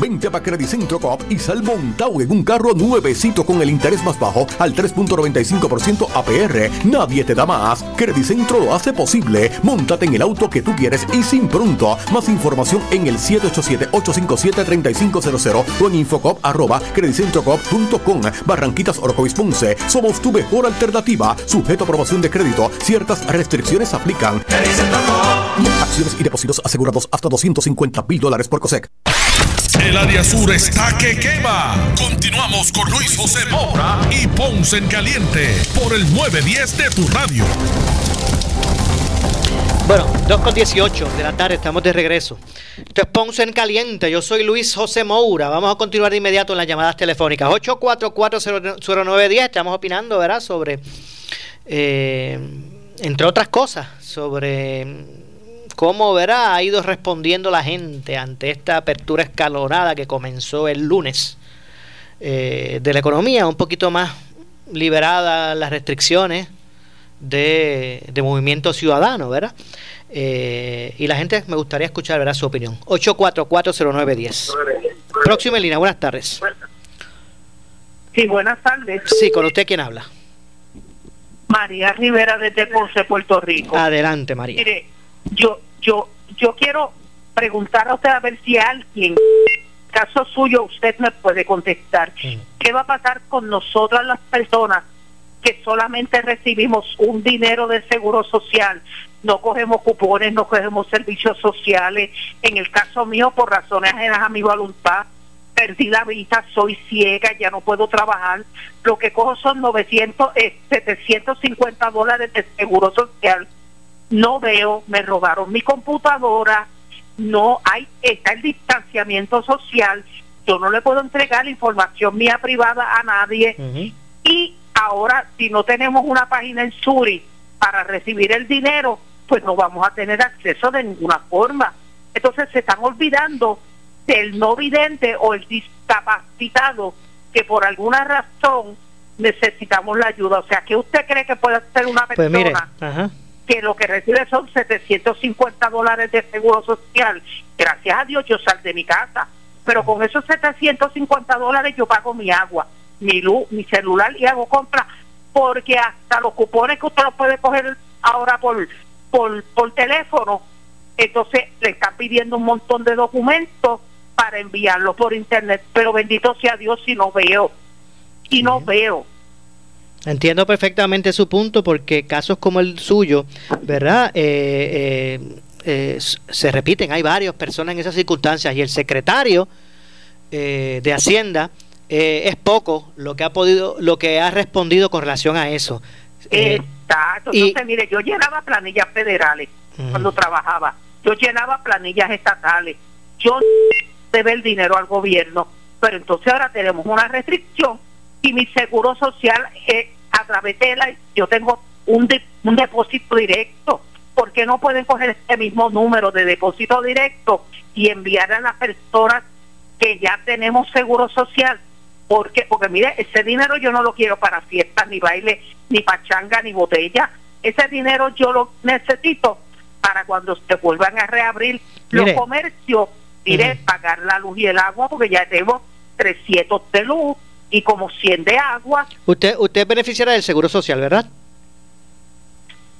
Vente a Centro Coop y sal montado en un carro nuevecito con el interés más bajo al 3.95% APR. Nadie te da más. Centro lo hace posible. Móntate en el auto que tú quieres y sin pronto. Más información en el 787-857-3500 o en infocop arroba credicentrocop.com. Barranquitas Orocovis Ponce. Somos tu mejor alternativa. Sujeto a aprobación de crédito. Ciertas restricciones aplican. Acciones y depósitos asegurados hasta 250 mil dólares por COSEC. El área sur está que quema. Continuamos con Luis José Moura y Ponce en Caliente por el 910 de tu radio. Bueno, 2 con 18 de la tarde, estamos de regreso. Esto es Ponce en Caliente, yo soy Luis José Moura. Vamos a continuar de inmediato en las llamadas telefónicas. 8440910, estamos opinando, ¿verdad? Sobre, eh, entre otras cosas, sobre cómo verá ha ido respondiendo la gente ante esta apertura escalonada que comenzó el lunes eh, de la economía, un poquito más liberada las restricciones de, movimiento ciudadano, ¿verdad? Eh, y la gente me gustaría escuchar ¿verdad? su opinión. 8440910. Próxima línea, buenas tardes. Sí, buenas tardes. Sí, con usted quién habla. María Rivera de Ponce, Puerto Rico. Adelante, María. Mire, yo yo, yo quiero preguntar a usted a ver si alguien, caso suyo, usted me puede contestar. ¿Qué va a pasar con nosotras las personas que solamente recibimos un dinero de seguro social? No cogemos cupones, no cogemos servicios sociales. En el caso mío, por razones ajenas a mi voluntad, perdí la vista, soy ciega, ya no puedo trabajar. Lo que cojo son 900, eh, 750 dólares de seguro social no veo, me robaron mi computadora, no hay, está el distanciamiento social, yo no le puedo entregar la información mía privada a nadie y ahora si no tenemos una página en Suri para recibir el dinero, pues no vamos a tener acceso de ninguna forma. Entonces se están olvidando del no vidente o el discapacitado que por alguna razón necesitamos la ayuda. O sea, ¿qué usted cree que puede hacer una Pues persona mire. Que lo que recibe son 750 dólares de seguro social? Gracias a Dios yo sal de mi casa, pero con esos 750 dólares yo pago mi agua, mi luz, mi celular y hago compras porque hasta los cupones que usted los puede coger ahora por, por, por teléfono, entonces le están pidiendo un montón de documentos para enviarlo por internet, pero bendito sea Dios si no veo, y no veo. Entiendo perfectamente su punto porque casos como el suyo, ¿verdad? Eh, eh, eh, se repiten, hay varias personas en esas circunstancias y el secretario eh, de Hacienda eh, es poco lo que ha podido, lo que ha respondido con relación a eso. Exacto. y- Entonces, mire, yo llenaba planillas federales cuando trabajaba. Yo llenaba planillas estatales. Yo debe el dinero al gobierno. Pero entonces ahora tenemos una restricción y mi seguro social eh, a través de la yo tengo un, de- un depósito directo. ¿Por qué no pueden coger este mismo número de depósito directo y enviar a las personas que ya tenemos seguro social? Porque, porque mire, ese dinero yo no lo quiero para fiestas, ni baile, ni pachanga, ni botella. Ese dinero yo lo necesito para cuando se vuelvan a reabrir Mire. los comercios, mire, pagar la luz y el agua, porque ya tengo 300 de luz y como 100 de agua usted, usted es beneficiaria del Seguro Social, ¿verdad?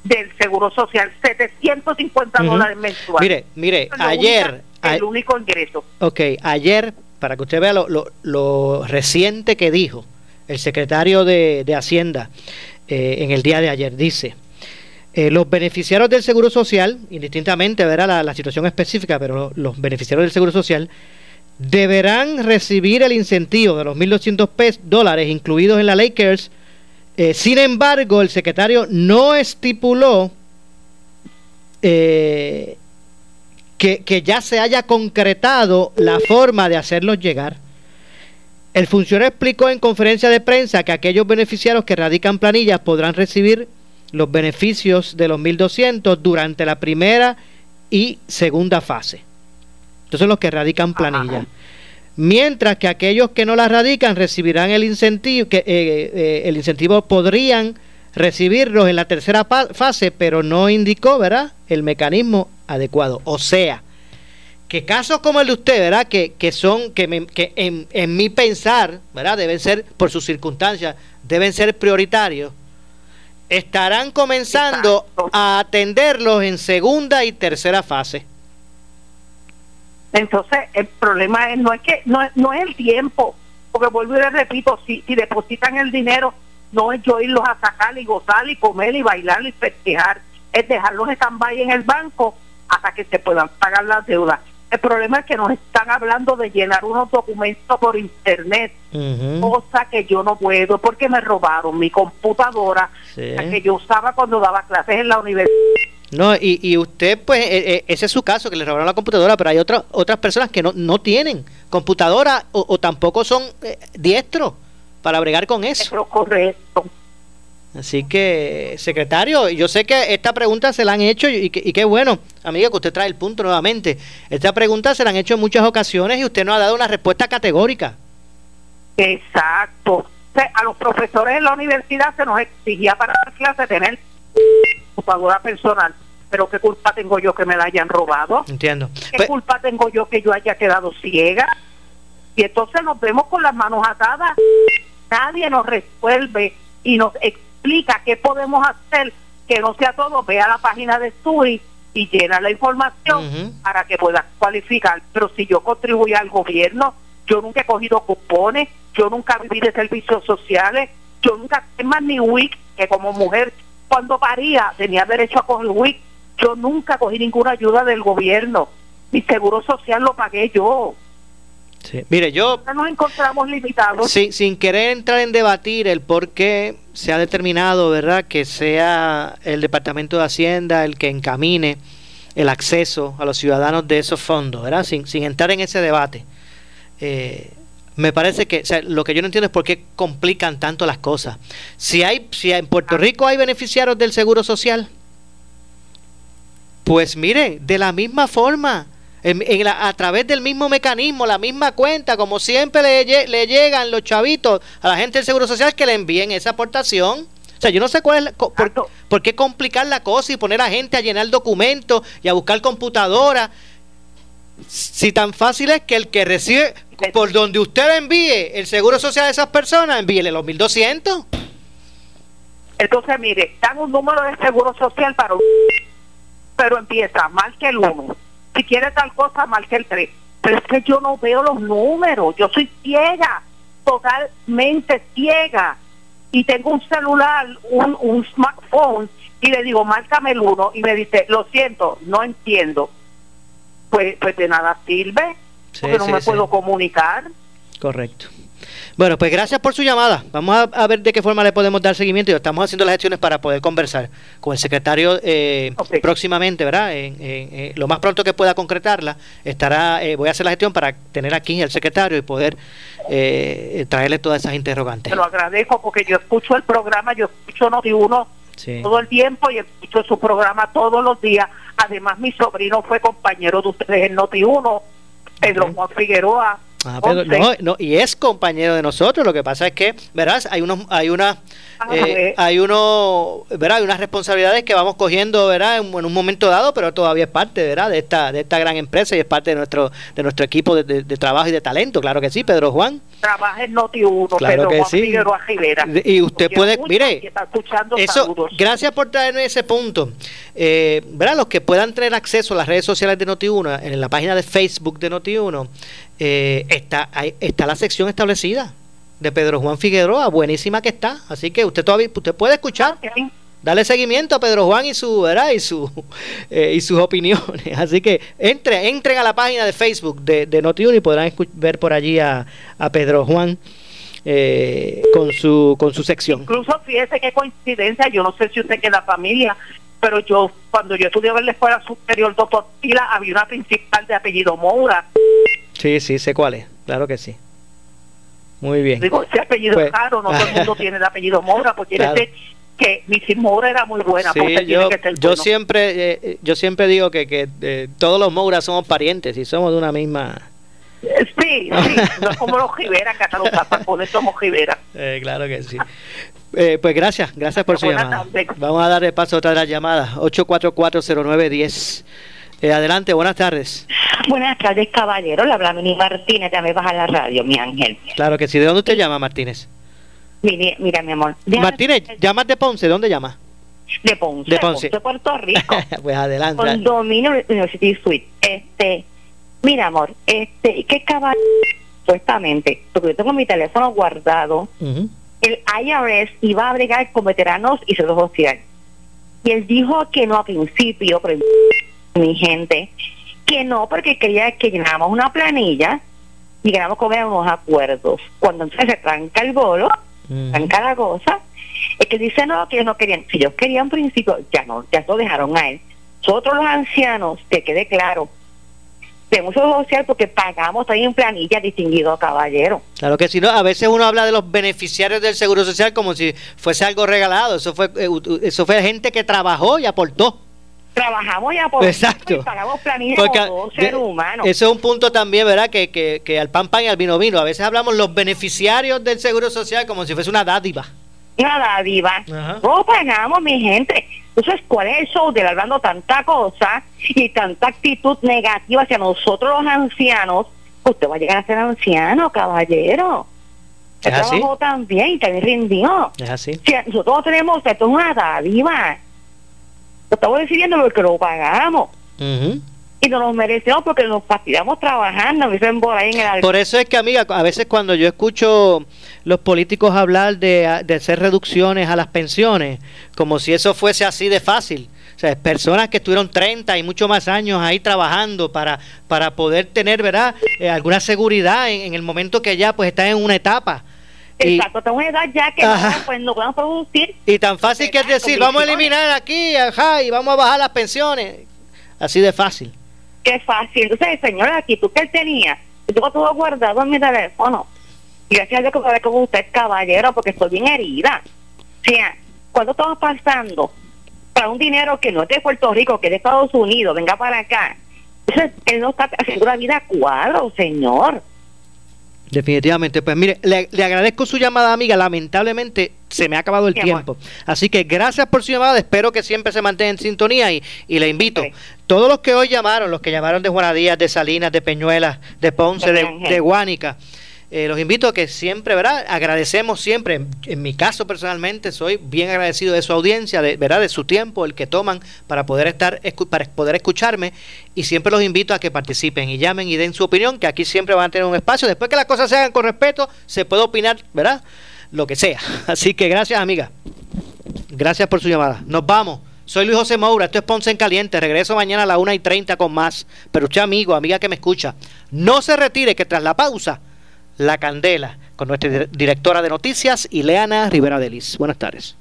del seguro social, 750 Ujú. dólares mensuales. Mire, mire, lo ayer, única- el único ingreso. Ok, ayer, para que usted vea lo, lo- lo reciente que dijo el secretario de, de Hacienda eh, en el día de ayer, dice, eh, los beneficiarios del Seguro Social, indistintamente verá la, la situación específica, pero lo- los beneficiarios del Seguro Social deberán recibir el incentivo de los 1.200 pes- dólares incluidos en la CARES. Eh, sin embargo, el secretario no estipuló eh, que, que ya se haya concretado la forma de hacerlos llegar. El funcionario explicó en conferencia de prensa que aquellos beneficiarios que radican planillas podrán recibir los beneficios de los 1.200 durante la primera y segunda fase. Entonces los que radican planillas. Mientras que aquellos que no las radican recibirán el incentivo, que eh, eh, el incentivo podrían recibirlos en la tercera fase, pero no indicó, ¿verdad? El mecanismo adecuado. O sea, que casos como el de usted, ¿verdad? Que, que son, que, me- que en, en mi pensar, ¿verdad? Deben ser, por sus circunstancias, deben ser prioritarios. Estarán comenzando a atenderlos en segunda y tercera fase. Entonces, el problema es no es que no, es- no es el tiempo, porque vuelvo y le repito, si, si depositan el dinero, no es yo irlos a sacar y gozar y comer y bailar y festejar, es dejarlos stand-by en el banco hasta que se puedan pagar las deudas. El problema es que nos están hablando de llenar unos documentos por internet, cosa que yo no puedo porque me robaron mi computadora, Sí. la que yo usaba cuando daba clases en la universidad. No, y, y usted, pues, eh, eh, ese es su caso, que le robaron la computadora, pero hay otras otras personas que no, no tienen computadora o, o tampoco son eh, diestros para bregar con eso. correcto. Así que, secretario, yo sé que esta pregunta se la han hecho y, que- y qué bueno, amiga, que usted trae el punto nuevamente. Esta pregunta se la han hecho en muchas ocasiones y usted no ha dado una respuesta categórica. Exacto. O sea, a los profesores en la universidad se nos exigía para dar clases tener computadora personal. Pero ¿qué culpa tengo yo que me la hayan robado? Entiendo. ¿Qué culpa tengo yo que yo haya quedado ciega? Y entonces nos vemos con las manos atadas. Nadie nos resuelve y nos explica qué podemos hacer, que no sea todo. Ve a la página de Suri y llena la información para que puedas cualificar. Pero si yo contribuyo al gobierno, yo nunca he cogido cupones, yo nunca viví de servicios sociales, yo nunca, es más, ni WIC, que como mujer, cuando paría, tenía derecho a coger WIC. Yo nunca cogí ninguna ayuda del gobierno. Mi seguro social lo pagué yo. Sí. Mire, yo nos encontramos limitados. Sí, sin querer entrar en debatir el por qué se ha determinado, ¿verdad?, que sea el Departamento de Hacienda el que encamine el acceso a los ciudadanos de esos fondos, ¿verdad? Sin, sin entrar en ese debate. Eh, me parece que o sea, lo que yo no entiendo es por qué complican tanto las cosas. Si hay si en Puerto Rico hay beneficiarios del Seguro Social, pues mire, de la misma forma, en, en la- a través del mismo mecanismo, la misma cuenta, como siempre le, lle- le llegan los chavitos a la gente del Seguro Social que le envíen esa aportación. O sea, yo no sé cuál es la por, por qué complicar la cosa y poner a gente a llenar documentos y a buscar computadora. Si tan fácil es que el que recibe, por donde usted envíe el seguro social a esas personas, envíele los 1200. Entonces, mire, dan un número de seguro social para. Pero empieza, marque el uno. Si quiere tal cosa, marque el 3. Pero es que yo no veo los números. Yo soy ciega, totalmente ciega. Y tengo un celular, un, un smartphone, y le digo, márcame el uno. Y me dice, lo siento, no entiendo. Pues, pues de nada sirve, Sí, porque no sí, me sí. puedo comunicar. Correcto. Bueno, pues gracias por su llamada. Vamos a, a ver de qué forma le podemos dar seguimiento y estamos haciendo las gestiones para poder conversar con el secretario eh, próximamente, ¿verdad? En- en- eh, lo más pronto que pueda concretarla, estará, eh, voy a hacer la gestión para tener aquí al secretario y poder eh, traerle todas esas interrogantes. Te lo agradezco porque yo escucho el programa, yo escucho Noti Uno Sí. todo el tiempo y escucho su programa todos los días. Además, mi sobrino fue compañero de ustedes en Noti Uno, Pedro Juan Figueroa. Ah, pero no, no, y es compañero de nosotros. Lo que pasa es que, verás, hay unos, hay una, eh, hay uno, verá, hay unas responsabilidades que vamos cogiendo, verá, en, en un momento dado, pero todavía es parte, verá, de esta, de esta gran empresa y es parte de nuestro, de nuestro equipo de, de- de trabajo y de talento. Claro que sí, Pedro Juan. Trabaja en Noti Uno, Claro Pedro que Juan sí. Figueroa Rivera. Y usted puede, mire, y está escuchando Eso, saludos. gracias por traerme ese punto. Eh, ¿verdad? Los que puedan tener acceso a las redes sociales de Noti1, en la página de Facebook de Noti1, eh, está, está la sección establecida de Pedro Juan Figueroa, buenísima que está. Así que usted todavía usted puede escuchar. Dale seguimiento a Pedro Juan y su, ¿verdad? y su eh, y sus opiniones. Así que entre, entren a la página de Facebook de, de Noti1 y podrán ver por allí a, a Pedro Juan eh, con su con su sección. Incluso fíjese qué coincidencia, yo no sé si usted queda familia, pero yo cuando yo estudiaba en la escuela superior doctor Tila había una principal de apellido Moura. Sí, sí, sé cuál es. Claro que sí. Muy bien. Digo, ese apellido Pues- es raro, no todo el mundo tiene el apellido Moura, porque quiere Claro. decir que Mrs. Moura era muy buena, Sí, porque tiene yo, que ser yo bueno. siempre eh, eh, yo siempre digo que, que eh, todos los Mouras somos parientes y somos de una misma Sí, sí, no es como los Rivera, que hasta los tapacones somos Rivera. Eh, claro que sí. Eh, pues gracias, gracias por su llamada. Vamos a darle paso a otra de las llamadas. 8440910. Eh, adelante, buenas tardes. Buenas tardes, caballero. Le habla Mini Martínez, ya me baja la radio, mi ángel. Claro que sí. ¿De dónde usted llama, Martínez? Mire, mira, mi amor. déjame- Martínez, llamas de Ponce. ¿Dónde llama? De Ponce. De Ponce. Puerto Rico. pues adelante. Condominio University Suite. Este, mira, amor, este, ¿qué caballero? Supuestamente, porque yo tengo mi teléfono guardado, el IRS iba a bregar con veteranos y seguro social. Y él dijo que no a principio, pero mi gente, que no, porque quería que llenáramos una planilla y llegáramos con unos acuerdos. Cuando entonces se tranca el bolo, tranca la cosa, es que dice no, que ellos no querían. Si ellos querían principio, ya no, ya lo dejaron a él. Nosotros los ancianos, que quede claro, tenemos seguro social porque pagamos también en planilla distinguido caballero. Claro que sí. No, a veces uno habla de los beneficiarios del Seguro Social como si fuese algo regalado. Eso fue, eh, eso fue gente que trabajó y aportó. Trabajamos ya por Exacto. y pagamos planilla Porque, como todo de- ser humano. Eso es un punto también, ¿verdad? Que, que, que al pan pan y al vino vino. A veces hablamos los beneficiarios del Seguro Social como si fuese una dádiva. Nada, diva. No pagamos, mi gente. Entonces, ¿cuál es el show de hablando tanta cosa y tanta actitud negativa hacia nosotros los ancianos? Usted va a llegar a ser anciano, caballero. Él ¿Es así? trabajó también y también rindió. Es así. Si nosotros tenemos, esto es una dádiva. Lo estamos decidiendo porque lo pagamos. Ujú. Y nos lo merecemos porque nos fastidiamos trabajando, me dicen por ahí en el. Por eso es que, amiga, a veces cuando yo escucho los políticos hablar de, de hacer reducciones a las pensiones, como si eso fuese así de fácil. O sea, personas que estuvieron 30 y mucho más años ahí trabajando para, para poder tener, ¿verdad?, Eh, alguna seguridad en, en el momento que ya pues están en una etapa. Y, Exacto, tengo una edad ya que Ajá. no, pues no podemos producir. y tan fácil que es decir, vamos a eliminar aquí, ajá, y vamos a bajar las pensiones. Así de fácil. Qué fácil. Entonces, señor, la actitud que él tenía, yo tengo todo guardado en mi teléfono. Y gracias a Dios que sabe como usted, caballero, porque estoy bien herida. O sea, cuando estamos pasando para un dinero que no es de Puerto Rico, que es de Estados Unidos, venga para acá. Entonces, él no está haciendo la vida a cuadro, señor. Definitivamente, pues mire, le, le agradezco su llamada, amiga. Lamentablemente se me ha acabado el Mi tiempo. Así que gracias por su llamada. Espero que siempre se mantenga en sintonía y, y le invito. Todos los que hoy llamaron, los que llamaron de Juanadías, de Salinas, de Peñuelas, de Ponce, de, de Guánica, eh, los invito a que siempre, ¿verdad? Agradecemos siempre, en, mi caso personalmente, soy bien agradecido de su audiencia, de, ¿verdad? De su tiempo, el que toman para poder estar, para poder escucharme y siempre los invito a que participen y llamen y den su opinión, que aquí siempre van a tener un espacio. Después que las cosas se hagan con respeto, se puede opinar, ¿verdad? Lo que sea. Así que gracias, amiga. Gracias por su llamada. Nos vamos. Soy Luis José Moura, esto es Ponce en Caliente. Regreso mañana a las 1 y 30 con más. Pero usted, amigo, amiga que me escucha, no se retire que tras la pausa, la candela con nuestra dir- directora de noticias, Ileana Rivera Delis. Buenas tardes.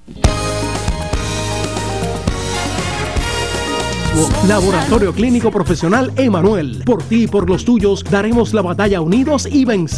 Laboratorio Clínico Profesional Emanuel. Por ti y por los tuyos daremos la batalla unidos y venceremos.